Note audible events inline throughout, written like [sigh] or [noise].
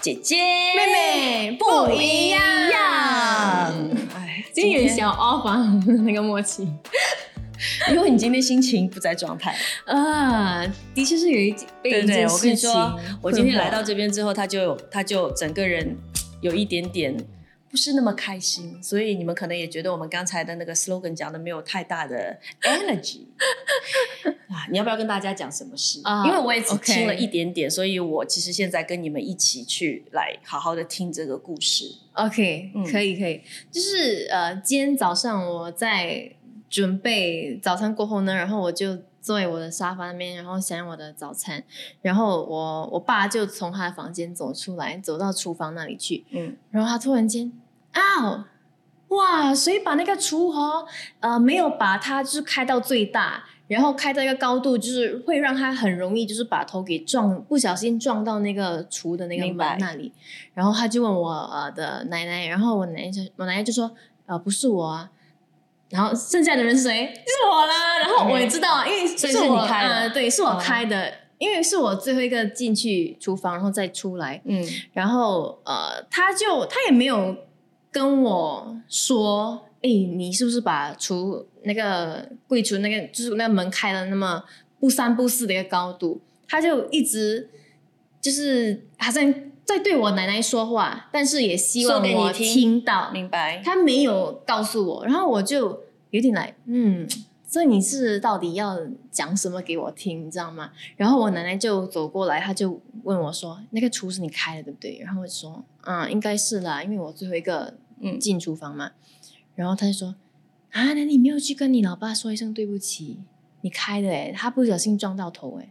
姐姐妹妹不一样。哎，今天有点小 off 啊，那个默契。因为你今天心情不在状态，[laughs] 啊，的确是有一被对我跟你说，我今天来到这边之后，他就他就整个人有一点点不是那么开心，所以你们可能也觉得我们刚才的那个 slogan 讲的没有太大的 [laughs] energy 啊。你要不要跟大家讲什么事？啊因为我也只听了一点点，所以我其实现在跟你们一起去来好好的听这个故事。OK，、嗯可以可以，就是呃，今天早上我在准备早餐过后呢，然后我就坐在我的沙发那边，然后想我的早餐，然后我我爸就从他的房间走出来，走到厨房那里去，嗯，然后他突然间，啊，哇，谁把那个厨房呃没有把它就是开到最大，然后开到一个高度，就是会让他很容易就是把头给撞，不小心撞到那个厨的那个门那里。然后他就问我呃的奶奶，然后我奶奶就我奶奶就说呃不是我啊。然后剩下的人是谁？是我啦。然后我也知道，因为是是我你开的呃，对，是我哦开的，因为是我最后一个进去厨房，然后再出来。嗯然后呃，他就他也没有跟我说，哎，你是不是把厨那个柜橱那个就是那个门开了那么不三不四的一个高度？他就一直就是好像在对我奶奶说话，但是也希望我听听到。明白。他没有告诉我，然后我就有点来，嗯，所以你是到底要讲什么给我听，你知道吗？然后我奶奶就走过来，她就问我说：“那个厨是你开的对不对？”然后我就说：“嗯，应该是啦，因为我最后一个嗯进厨房嘛。然后他就说：“啊，那你没有去跟你老爸说一声对不起？你开的诶，他不小心撞到头诶。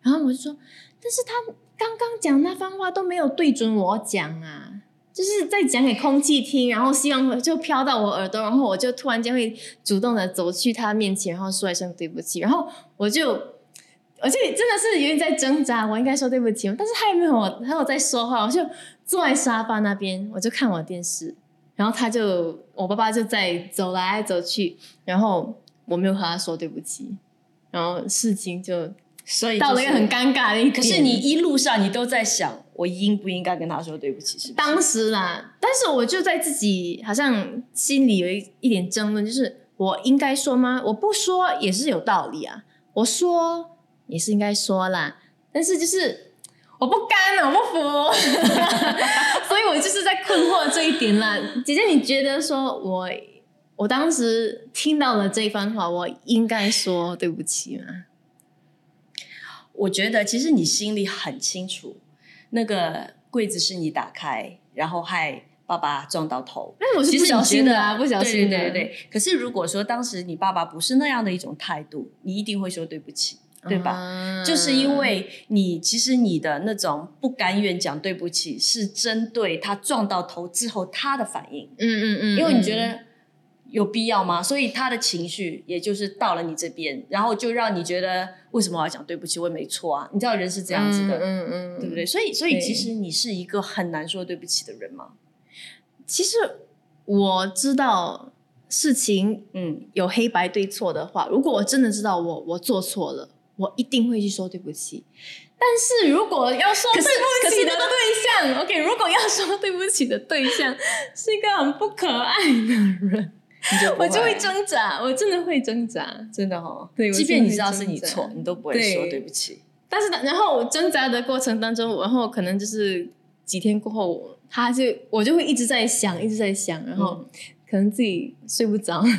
然后我就说：“但是他刚刚讲那番话都没有对准我讲啊。”就是在讲给空气听，然后希望就飘到我耳朵，然后我就突然间会主动的走去他面前，然后说一声对不起，然后我就，我就真的是有点在挣扎，我应该说对不起，但是他也没有，他有在说话，我就坐在沙发那边，我就看我电视，然后他就，我爸爸就在走来走去，然后我没有和他说对不起，然后事情就所以、到了一个很尴尬的。可是你一路上你都在想，我应不应该跟他说对不起？是不是？当时啦，但是我就在自己好像心里有一一点争论，就是我应该说吗？我不说也是有道理啊，我说也是应该说啦，但是就是我不甘啊，我不服，[laughs] 所以我就是在困惑这一点啦。姐姐，你觉得说我我当时听到了这番话，我应该说对不起吗？我觉得其实你心里很清楚，那个柜子是你打开，然后害爸爸撞到头。那我是其不小心的啊，不小心的，对对对对。可是如果说当时你爸爸不是那样的一种态度，你一定会说对不起，对吧？啊就是因为你其实你的那种不甘愿讲对不起，是针对他撞到头之后他的反应，嗯嗯嗯，因为你嗯觉得有必要吗？所以他的情绪也就是到了你这边，然后就让你觉得为什么我要讲对不起？我也没错啊，你知道人是这样子的，嗯嗯嗯，对不对？所以所以其实你是一个很难说对不起的人吗，其实我知道事情嗯，有黑白对错的话，如果我真的知道我我做错了，我一定会去说对不起。但是如果要说对不起的对象，OK，如果要说对不起的对象是一个很不可爱的人，你 [laughs] 就我就会挣扎，我真的会挣扎。真的哦，对即便你知道是你错，你都不会说对不起。但是然后我挣扎的过程当中，然后可能就是几天过后，他就我就会一直在想，一直在想，然后嗯可能自己睡不着。[laughs]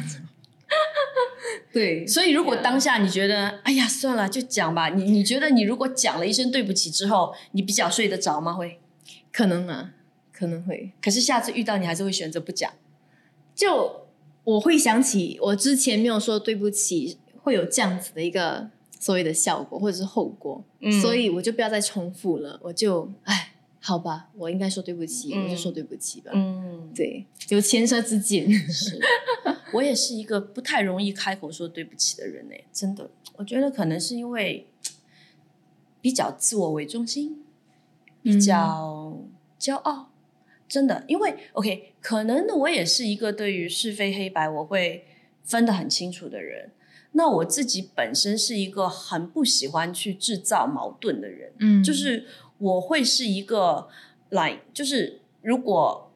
对，[laughs] 所以，如果当下你觉得，哎呀，算了，就讲吧。你你觉得，你如果讲了一声对不起之后，你比较睡得着吗？会？可能啊，可能会。可是下次遇到，你还是会选择不讲。就我会想起我之前没有说对不起，会有这样子的一个所谓的效果或者是后果，嗯所以我就不要再重复了。我就哎，好吧，我应该说对不起，嗯我就说对不起吧。嗯，对，有前车之鉴。[laughs] 是。我也是一个不太容易开口说对不起的人诶，真的。我觉得可能是因为比较自我为中心，比较骄傲。真的，因为 OK，可能呢，我也是一个对于是非黑白我会分得很清楚的人。那我自己本身是一个很不喜欢去制造矛盾的人，嗯就是我会是一个 line，就是如果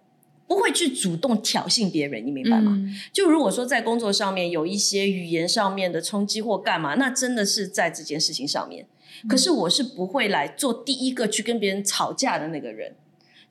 不会去主动挑衅别人，你明白吗？嗯就如果说在工作上面有一些语言上面的冲击或干嘛，那真的是在这件事情上面。可是我是不会来做第一个去跟别人吵架的那个人，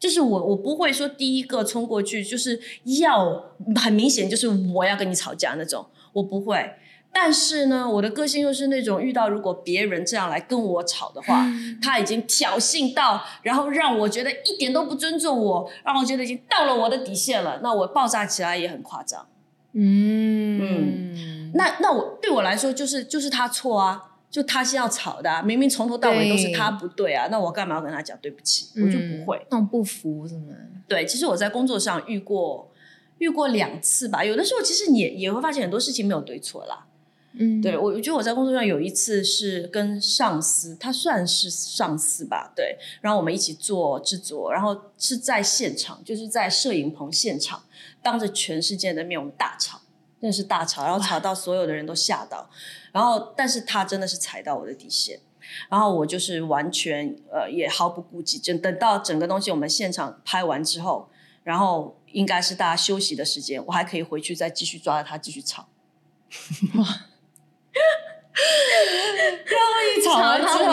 就是我我不会说第一个冲过去，就是要很明显就是我要跟你吵架那种，我不会。但是呢，我的个性又是那种遇到如果别人这样来跟我吵的话，他已经挑衅到，然后让我觉得一点都不尊重我，让我觉得已经到了我的底线了，那我爆炸起来也很夸张。嗯那那我对我来说就是就是他错啊，就他是要吵的、啊，明明从头到尾都是他不对啊，那我干嘛要跟他讲对不起？我就不会。那种不服是吗？对，其实我在工作上遇过遇过两次吧，有的时候其实你也也会发现很多事情没有对错啦。嗯，对我，我觉得我在工作上有一次是跟上司，他算是上司吧，对，然后我们一起做制作，然后是在现场，就是在摄影棚现场，当着全世界的面我们大吵，真的是大吵，然后吵到所有的人都吓到，然后但是他真的是踩到我的底线。然后我就是完全呃也毫不顾忌，等等到整个东西我们现场拍完之后，然后应该是大家休息的时间，我还可以回去再继续抓着他继续吵。[laughs] 然后一吵完之后，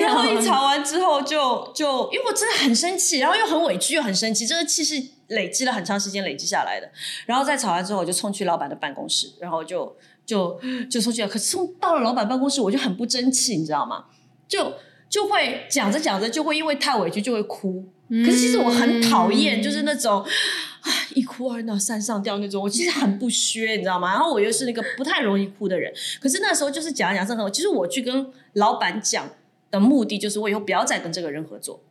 然后一。吵完之后就就，因为我真的很生气，然后又很委屈又很生气，这个气是累积了很长时间累积下来的。然后在吵完之后，我就冲去老板的办公室，然后就就就冲去了。可是冲到了老板办公室，我就很不争气，你知道吗？就就会讲着讲着就会因为太委屈就会哭。可是其实我很讨厌，就是那种一哭二闹三上吊那种，我其实很不削，你知道吗？然后我又是那个不太容易哭的人，可是那时候就是讲讲这很，其实我去跟老板讲的目的就是我以后不要再跟这个人合作，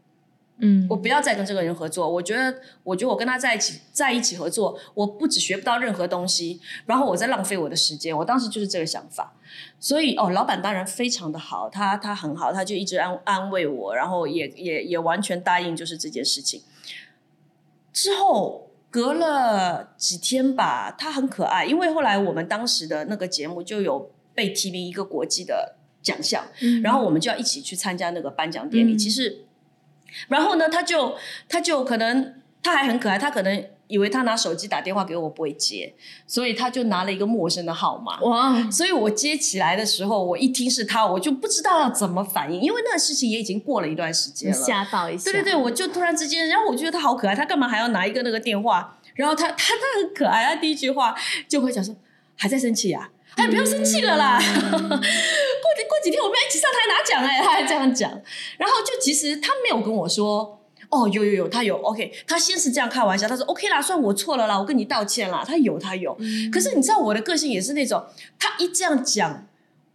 嗯我不要再跟这个人合作。我觉得，我觉得我跟他在一起在一起合作，我不只学不到任何东西，然后我在浪费我的时间。我当时就是这个想法。所以哦，老板当然非常的好，他他很好，他就一直安安慰我，然后也也也完全答应就是这件事情。之后隔了几天吧，他很可爱，因为后来我们当时的那个节目就有被提名一个国际的奖项，然后我们就要一起去参加那个颁奖典礼。嗯其实，然后呢，他就他就可能他还很可爱，他可能以为他拿手机打电话给我我不会接，所以他就拿了一个陌生的号码。哇，所以我接起来的时候，我一听是他，我就不知道要怎么反应，因为那个事情也已经过了一段时间了。吓到一下。对对对，我就突然之间，然后我觉得他好可爱，他干嘛还要拿一个那个电话？然后他他他很可爱，他第一句话就会讲说还在生气啊，哎不要生气了啦，过几天我们要一起上台拿奖哎，他还这样讲。然后就其实他没有跟我说。哦，有有有，他有 OK，他先是这样开玩笑，他说 OK 啦，算我错了啦，我跟你道歉啦。他有他有，可是你知道我的个性也是那种，他一这样讲，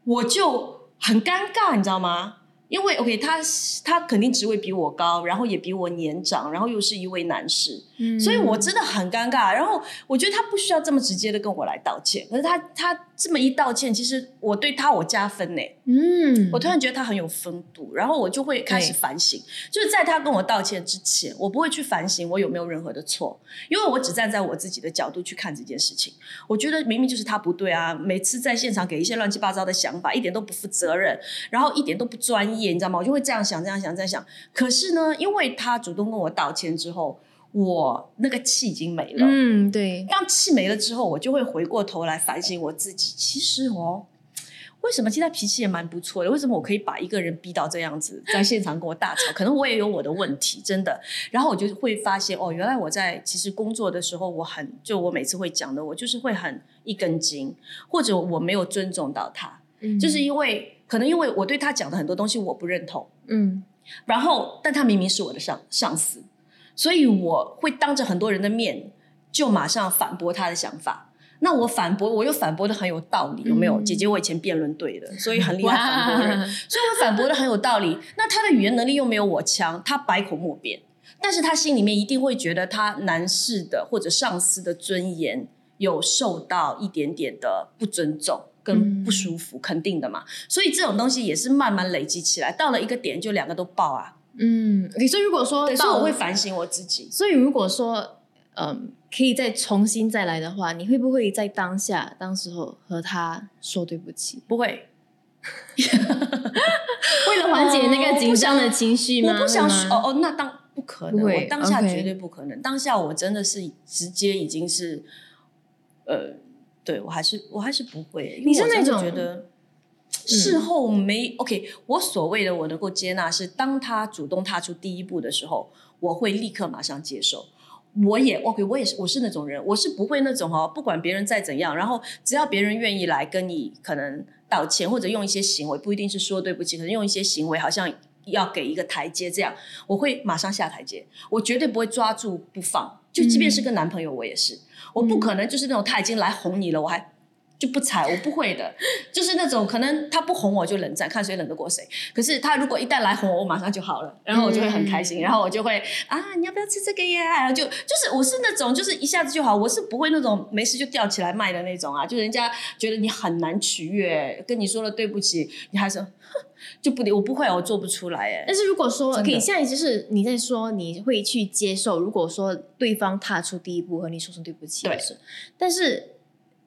我就很尴尬，你知道吗？因为 OK，他他肯定职位比我高，然后也比我年长，然后又是一位男士，嗯所以我真的很尴尬。然后我觉得他不需要这么直接的跟我来道歉，可是他他这么一道歉，其实我对他我加分呢。嗯，我突然觉得他很有风度，然后我就会开始反省。就是在他跟我道歉之前，我不会去反省我有没有任何的错，因为我只站在我自己的角度去看这件事情。我觉得明明就是他不对啊，每次在现场给一些乱七八糟的想法，一点都不负责任，然后一点都不专业，你知道吗？我就会这样想，这样想，这样想。可是呢，因为他主动跟我道歉之后，我那个气已经没了。嗯，对，当气没了之后，我就会回过头来反省我自己。其实哦，为什么现在脾气也蛮不错的？为什么我可以把一个人逼到这样子，在现场跟我大吵？可能我也有我的问题，真的。然后我就会发现，哦，原来我在其实工作的时候，我很就我每次会讲的，我就是会很一根筋，或者我没有尊重到他，嗯就是因为可能因为我对他讲的很多东西我不认同。嗯然后，但他明明是我的上上司，所以我会当着很多人的面就马上反驳他的想法。那我反驳，我又反驳的很有道理，有没有？嗯姐姐，我以前辩论队的，[laughs] 所以很厉害反驳人，所以我反驳的很有道理。那他的语言能力又没有我强，他百口莫辩，但是他心里面一定会觉得他男士的或者上司的尊严有受到一点点的不尊重。跟不舒服，肯定的嘛，所以这种东西也是慢慢累积起来，到了一个点就两个都爆啊。嗯，你说如果说对，所以我会反省我自己。所以如果说，嗯，可以再重新再来的话，你会不会在当下、当时候和他说对不起，不会，[laughs] 为了缓解那个紧张的情绪吗？我不想说哦哦，那当不可能，我当下绝对不可能。当下我真的是直接已经是，呃，对我还是我还是不会，你是那种嗯觉得事后没、OK。我所谓的我能够接纳是，当他主动踏出第一步的时候，我会立刻马上接受。我也 OK，我也是，我是那种人，我是不会那种哦，不管别人再怎样，然后只要别人愿意来跟你可能道歉，或者用一些行为，不一定是说对不起，可能用一些行为，好像要给一个台阶，这样我会马上下台阶，我绝对不会抓住不放。就即便是跟男朋友，我也是，我不可能就是那种他已经来哄你了，我还就不踩，我不会的，就是那种可能他不哄我就冷战，看谁冷得过谁。可是他如果一旦来哄我，我马上就好了，然后我就会很开心，嗯然后我就会啊，你要不要吃这个呀？然后就就是我是那种就是一下子就好，我是不会那种没事就吊起来卖的那种啊，就人家觉得你很难取悦，跟你说了对不起，你还说哼就不理，我不会，我做不出来哎。但是如果说真的 OK，现在就是你在说你会去接受，如果说对方踏出第一步和你说声对不起对，但是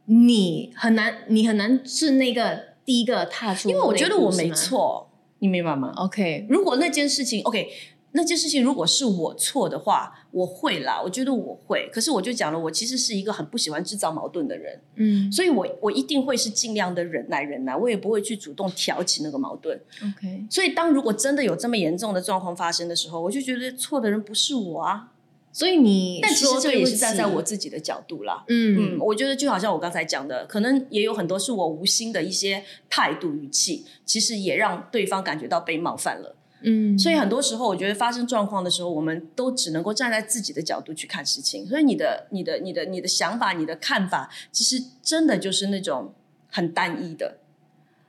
你很难，你很难是那个第一个踏出因为我觉得我没。错，你明白吗？OK，如果那件事情 OK，那件事情如果是我错的话，我会啦，我觉得我会。可是我就讲了，我其实是一个很不喜欢制造矛盾的人，嗯所以我我一定会是尽量的忍耐忍耐，我也不会去主动挑起那个矛盾。，OK，所以当如果真的有这么严重的状况发生的时候，我就觉得错的人不是我啊。所以你但其实这也是站在我自己的角度啦。嗯，嗯我觉得就好像我刚才讲的，可能也有很多是我无心的一些态度语气，其实也让对方感觉到被冒犯了。嗯，所以很多时候，我觉得发生状况的时候，我们都只能够站在自己的角度去看事情。所以你的、你的、你的、你的想法、你的看法，其实真的就是那种很单一的。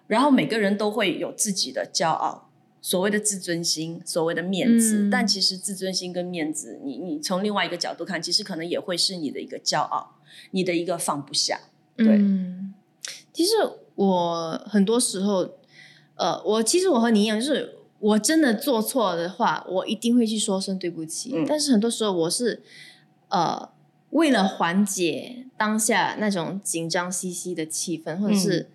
然后每个人都会有自己的骄傲，所谓的自尊心，所谓的面子。嗯但其实自尊心跟面子，你你从另外一个角度看，其实可能也会是你的一个骄傲，你的一个放不下。对嗯，其实我很多时候，呃，我其实我和你一样，就是我真的做错的话，我一定会去说声对不起。嗯但是很多时候我是，呃，为了缓解当下那种紧张兮兮的气氛，或者是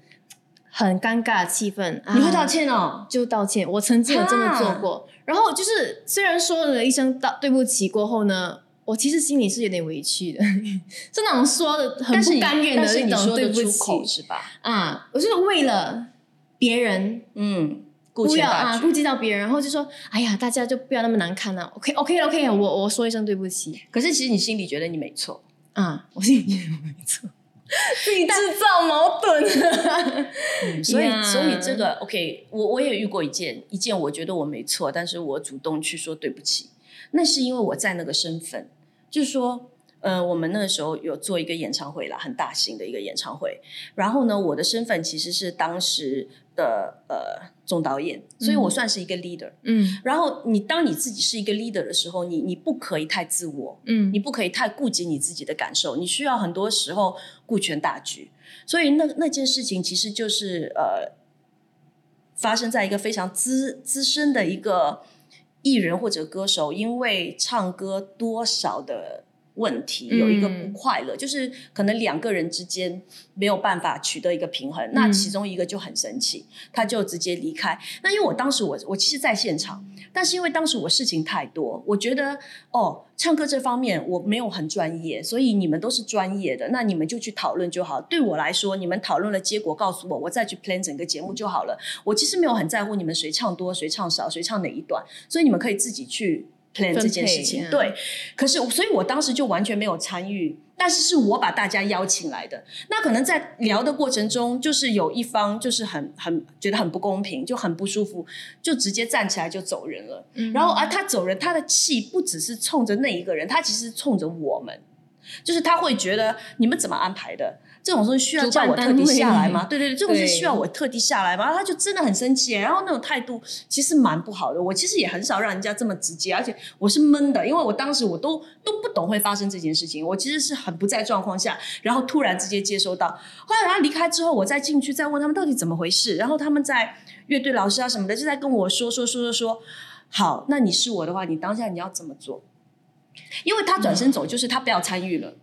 很尴尬的气氛，嗯你会道啊歉哦？就道歉。我曾经有这么做哈过，然后就是虽然说了一声道对不起过后呢，我其实心里是有点委屈的，[laughs] 是那种说的很不甘愿的那种对不起是吧？啊，我就是为了别人。嗯，顾不要全大局。啊，顾及到别人，然后就说：“哎呀，大家就不要那么难看了、OK OK OK，我我说一声对不起可是其实你心里觉得你没错。啊，我心里觉得我没错，[laughs] 自己制造矛盾。嗯，[laughs] 所以 Yeah 所以这个 OK，我我也遇过一件一件，我觉得我没错，但是我主动去说对不起，那是因为我在那个身份，就是说。呃，我们那个时候有做一个演唱会啦，很大型的一个演唱会。然后呢，我的身份其实是当时的呃总导演，所以我嗯算是一个 leader。嗯然后你当你自己是一个 leader 的时候，你你不可以太自我，嗯你不可以太顾及你自己的感受，你需要很多时候顾全大局。所以那那件事情其实就是呃，发生在一个非常资资深的一个艺人或者歌手，因为唱歌多少的问题有一个不嗯快乐，就是可能两个人之间没有办法取得一个平衡，那嗯其中一个就很生气，他就直接离开。那因为我当时我我其实在现场，但是因为当时我事情太多，我觉得哦，唱歌这方面我没有很专业，所以你们都是专业的，那你们就去讨论就好。对我来说，你们讨论了结果告诉我，我再去 plan 整个节目就好了。我其实没有很在乎你们谁唱多谁唱少，谁唱哪一段，所以你们可以自己去 plan 这件事。情对，可是所以，我当时就完全没有参与。但是是我把大家邀请来的，那可能在聊的过程中，就是有一方就是很很觉得很不公平，就很不舒服，就直接站起来就走人了。嗯然后而他走人，他的气不只是冲着那一个人，他其实冲着我们，就是他会觉得你们怎么安排的？这种东西需要叫我特地下来吗？[laughs] 对对对，这种是需要我特地下来吗？然后他就真的很生气，然后那种态度其实蛮不好的。我其实也很少让人家这么直接，而且我是闷的，因为我当时我都都不懂会发生这件事情，我其实是很不在状况下，然后突然直接接收到。后来他离开之后，我再进去再问他们到底怎么回事，然后他们在乐队老师啊什么的就在跟我说说说说说，好，那你是我的话，你当下你要怎么做？因为他转身走，就是他不要参与了。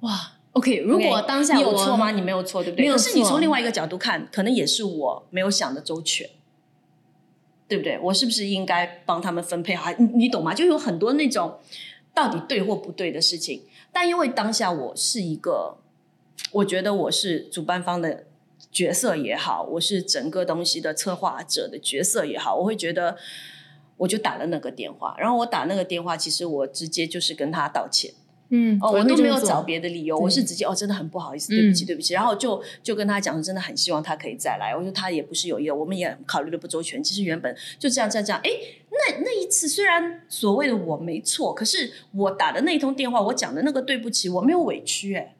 哇，OK，如果当下你有错吗？你没有错，对不对？没有可是你从另外一个角度看，可能也是我没有想的周全。对不对？我是不是应该帮他们分配好？你你懂吗？就有很多那种到底对或不对的事情。但因为当下我是一个，我觉得我是主办方的角色也好，我是整个东西的策划者的角色也好，我会觉得，我就打了那个电话。然后我打那个电话，其实我直接就是跟他道歉。嗯，哦，我都没有找别的理由，我是直接哦，真的很不好意思，对不起，嗯对不起。然后就就跟他讲，真的很希望他可以再来。我说他也不是有意的，我们也考虑的不周全。其实原本就这样这样这样，哎，那那一次虽然所谓的我没错，可是我打的那一通电话，我讲的那个对不起，我没有委屈、哎，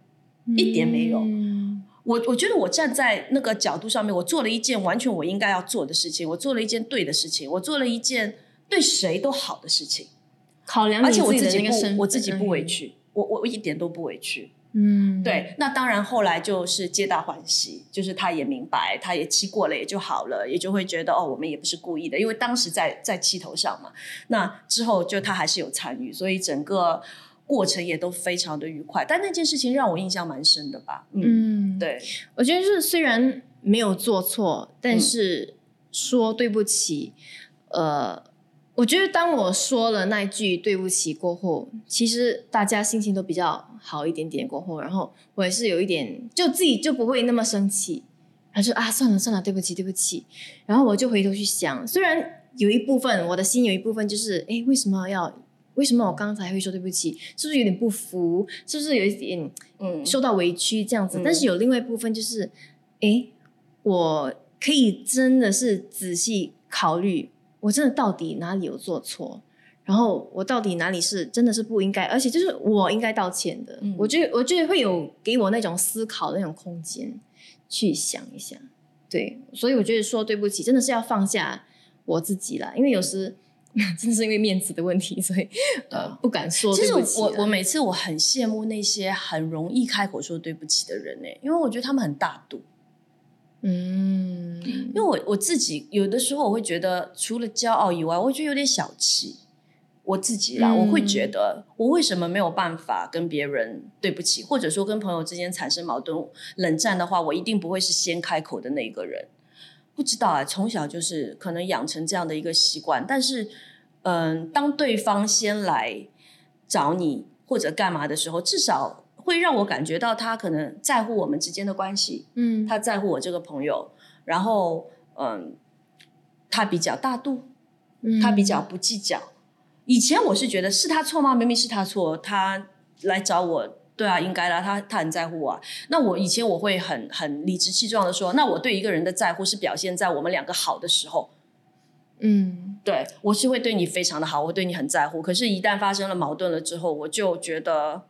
一点没有嗯我我觉得我站在那个角度上面，我做了一件完全我应该要做的事情，我做了一件对的事情，我做了一件对谁都好的事情，考量而且我自己不我自己不委嗯。屈，我我我一点都不委屈。嗯，对，那当然后来就是皆大欢喜，就是他也明白，他也气过了也就好了，也就会觉得哦，我们也不是故意的，因为当时在在气头上嘛。那之后就他还是有参与，所以整个过程也都非常的愉快。但那件事情让我印象蛮深的吧？嗯，嗯，，对，我觉得是虽然没有做错，但嗯是说对不起，呃，我觉得当我说了那句对不起过后，其实大家心情都比较好一点点。过后，然后我也是有一点，就自己就不会那么生气，然后就啊，算了算了，对不起对不起。然后我就回头去想，虽然有一部分我的心有一部分就是，哎，为什么要？为什么我刚才会说对不起？是不是有点不服？是不是有一点嗯，受到委屈这样子，嗯但是有另外一部分就是，哎，我可以真的是仔细考虑，我真的到底哪里有做错，然后我到底哪里是真的是不应该，而且就是我应该道歉的。嗯我觉得我觉得会有给我那种思考的那种空间去想一下，对，所以我觉得说对不起真的是要放下我自己啦，因为有时。[laughs] 真的是因为面子的问题，所以呃不敢说其实对不起啦。我我每次我很羡慕那些很容易开口说对不起的人呢、因为我觉得他们很大度。嗯，因为我我自己有的时候我会觉得，除了骄傲以外，我会觉得有点小气。我自己啦，嗯我会觉得我为什么没有办法跟别人对不起，或者说跟朋友之间产生矛盾、冷战的话，我一定不会是先开口的那一个人。不知道啊，从小就是可能养成这样的一个习惯，但是，嗯，当对方先来找你或者干嘛的时候，至少会让我感觉到他可能在乎我们之间的关系，嗯，他在乎我这个朋友，然后嗯，他比较大度，嗯他比较不计较。以前我是觉得是他错吗？明明是他错，他来找我，对啊，应该啦，他他很在乎我啊。那我以前我会很很理直气壮的说，那我对一个人的在乎是表现在我们两个好的时候，嗯对我是会对你非常的好，我对你很在乎。可是，一旦发生了矛盾了之后，我就觉得，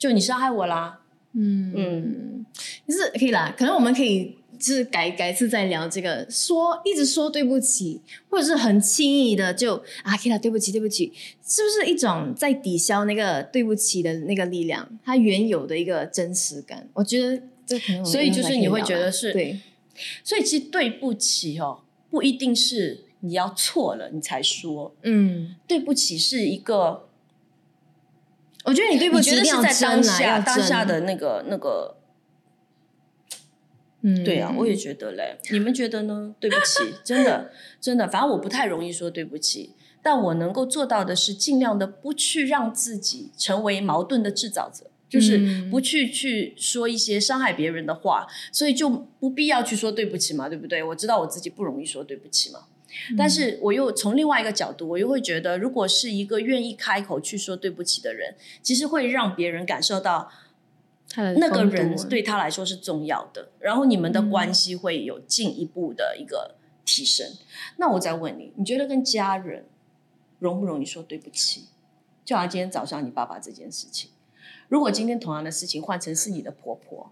就你伤害我啦，嗯。嗯。就是可以啦，可能我们可以就是改改次再聊这个，说一直说对不起，或者是很轻易的就啊，可以啦，对不起，对不起，是不是一种在抵消那个对不起的那个力量，它原有的一个真实感？我觉得这可能所以就是你会觉得是对，所以其实对不起哦，不一定是你要错了你才说，嗯，对不起是一个，我觉得你对不起一定要觉得是在当下当下的那个那个，嗯，对啊，我也觉得嘞，你们觉得呢？对不起，[laughs] 真的真的，反正我不太容易说对不起。但我能够做到的是，尽量的不去让自己成为矛盾的制造者，就是嗯不去去说一些伤害别人的话，所以就不必要去说对不起嘛，对不对？我知道我自己不容易说对不起嘛，但是我又从另外一个角度，我又会觉得，如果是一个愿意开口去说对不起的人，其实会让别人感受到那个人对他来说是重要的，然后你们的关系会有进一步的一个提升。那我再问你，你觉得跟家人容不容易说对不起？就好像今天早上你爸爸这件事情，如果今天同样的事情换成是你的婆婆，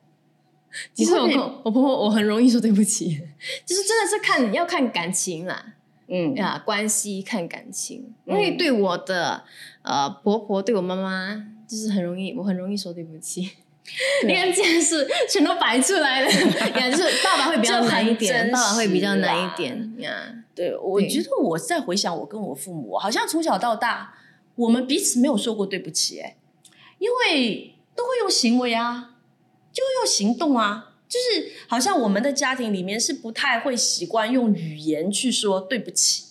其实我跟我我婆婆我很容易说对不起，[laughs] 就是真的是看要看感情啦，嗯呀，关系看感情。因嗯为对我的呃婆婆，对我妈妈，就是很容易，我很容易说对不起。你看，这件事全都摆出来了，呀，就是爸爸会比较难一点，爸爸会比较难一点呀。对，我觉得我在回想我跟我父母，好像从小到大，我们彼此没有说过对不起，哎，因为都会用行为啊，就会用行动啊，就是好像我们的家庭里面是不太会习惯用语言去说对不起，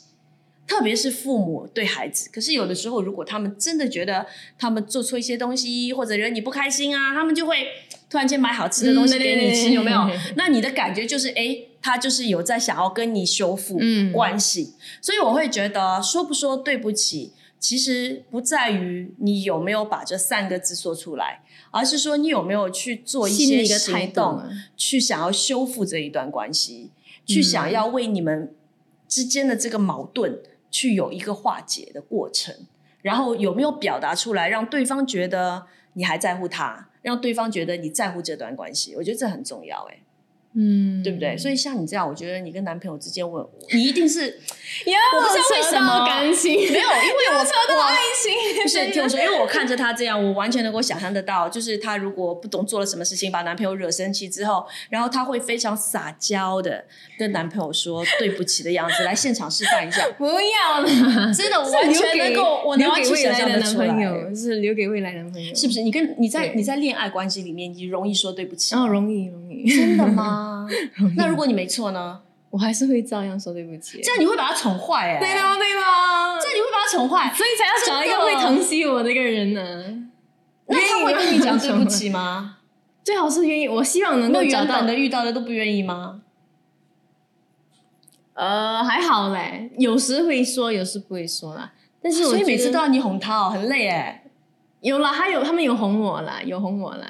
特别是父母对孩子。可是有的时候，如果他们真的觉得他们做错一些东西，或者惹你不开心啊，他们就会突然间买好吃的东西嗯给你吃，有没有？[laughs] 那你的感觉就是，哎，他就是有在想要跟你修复嗯关系。所以我会觉得，说不说对不起，其实不在于你有没有把这三个字说出来，而是说你有没有去做一些行动，啊，去想要修复这一段关系，去想要为你们之间的这个矛盾去有一个化解的过程，然后有没有表达出来，让对方觉得你还在乎他，让对方觉得你在乎这段关系，我觉得这很重要、欸，嗯，对不对？所以像你这样，我觉得你跟男朋友之间，我你一定是呀，[laughs] 我不知道为什么感情没有，因为我扯到我爱情，不是听我说，因为我看着他这样，我完全能够想象得到，[laughs] 就是他如果不懂做了什么事情，把男朋友惹生气之后，然后他会非常撒娇的跟男朋友说对不起的样子，来现场示范一下。不要了，真的，我完全能够，[laughs] 我能留给完全想未来的男朋友，是留给未来男朋友，是不是？你跟你在你在恋爱关系里面，你容易说对不起吗？哦，容易容易，真的吗？[laughs] 那如果你没错呢？[laughs] 我还是会照样说对不起。这样你会把他宠坏哎、对吗对吗，这样你会把他宠坏，所以才要找一个会疼惜我的一个人呢。那他会跟你讲对不起吗？[laughs] 最好是愿意，我希望能那够找到原本的遇到的都不愿意吗？呃，还好嘞，有时会说，有时不会说啦。但是我所以每次都要你哄他哦，很累哎。有啦，还有他们有哄我啦，有哄我啦。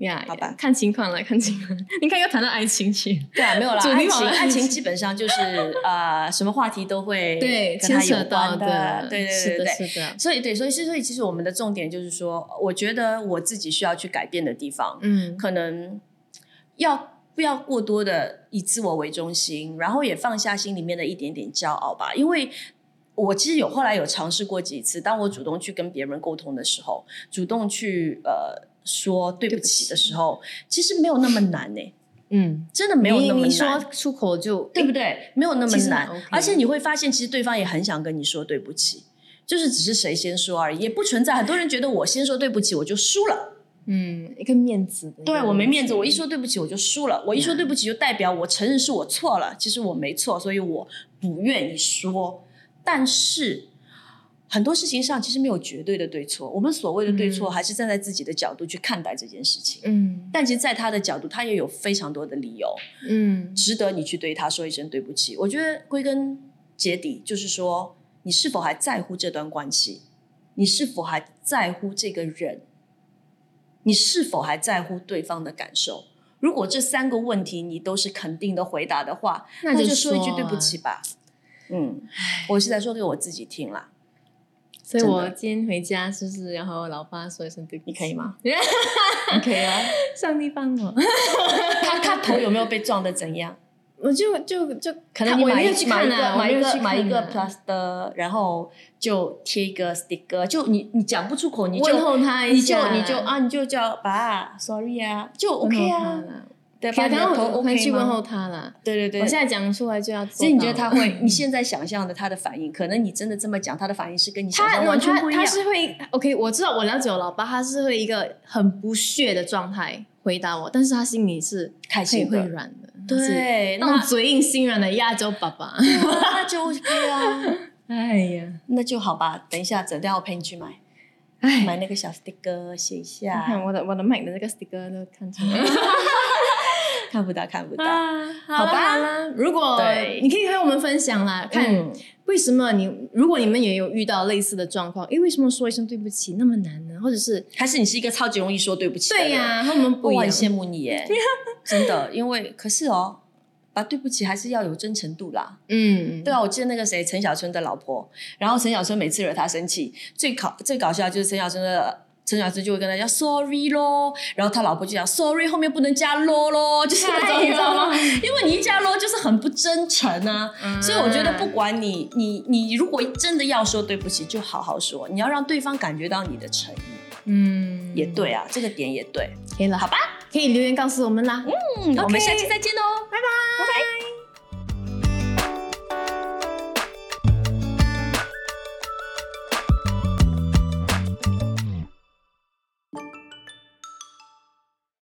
呀，好吧。看情况了，看情况。你看又谈到爱情去，对啊，没有啦，爱情爱情基本上就是呃，什么话题都会 [laughs] 对，牵扯到的，对对，对对。是的，所以对，所以所以其实我们的重点就是说，我觉得我自己需要去改变的地方，嗯。可能要不要过多的以自我为中心，然后也放下心里面的一点点骄傲吧，因为。我其实有后来有尝试过几次，当我主动去跟别人沟通的时候，主动去呃说对不起起的时候，其实没有那么难呢、嗯，真的没有那么难。说出口就对不对？没有那么难，而且你会发现，其实对方也很想跟你说对不起，就是只是谁先说而已，也不存在。很多人觉得我先说对不起，我就输了。嗯一个面子对，我没面子，我一说对不起我就输了。我一说对不起，就代表我承认是我错了，其实我没错，所以我不愿意说。但是很多事情上其实没有绝对的对错，我们所谓的对错，嗯还是站在自己的角度去看待这件事情。嗯但其实，在他的角度，他也有非常多的理由。嗯值得你去对他说一声对不起。我觉得归根结底就是说，你是否还在乎这段关系？你是否还在乎这个人？你是否还在乎对方的感受？如果这三个问题你都是肯定的回答的话，那就那就说一句说对不啊起吧。嗯，我是在说给我自己听啦。所以我今天回家是不是要和我老爸说一声对不起？你可以吗？[laughs] 你可以啊。上帝帮我，他他头有没有被撞的怎样？我就就就可能你买一买个买一个买一个 plus 的，然后就贴一个 sticker，就你你讲不出口，你就问候他一你就下，你就啊，你就叫爸，sorry 啊，就 OK 啊，啦。对可吧？你的头能我回 OK 去问候？他啦。对对对，我现在讲出来就要。所以你觉得他会？[laughs] 你现在想象的他的反应，可能你真的这么讲，他的反应是跟你想他象完全不一样。他是会 OK，我知道我了解我老爸，他是会一个很不屑的状态回答我，但是他心里是会开心的会软的，对，那那种嘴硬心软的亚洲爸爸。[laughs] 那就 OK 啊，哎呀，那就好吧。等一下，整掉我陪你去买，哎，买那个小 sticker 写一下你下看，我的我的 Mac 的这个 sticker 都看出来。[laughs] [laughs] 看不到看不到。啊，好吧好啦，如果对你可以和我们分享啦，看嗯为什么你如果你们也有遇到类似的状况，诶，为什么说一声对不起那么难呢？或者是还是你是一个超级容易说对不起的人？对呀、和我们不一样。我很羡慕你耶，[laughs] 真的，因为可是哦，把对不起还是要有真诚度啦。嗯，对啊，我记得那个谁，陈小春的老婆，然后陈小春每次惹他生气，最搞最搞笑的就是陈小春的。陈小春就会跟他讲 sorry 咯，然后他老婆就讲 sorry 后面不能加 lo 咯，就是那种哎你知道吗？因为你一加 lo 就是很不真诚啊，嗯。所以我觉得不管你你你如果真的要说对不起，就好好说，你要让对方感觉到你的诚意，嗯。也对啊，这个点也对。可以了，好吧，可以留言告诉我们啦。嗯，我们下期再见哦，拜拜，拜拜。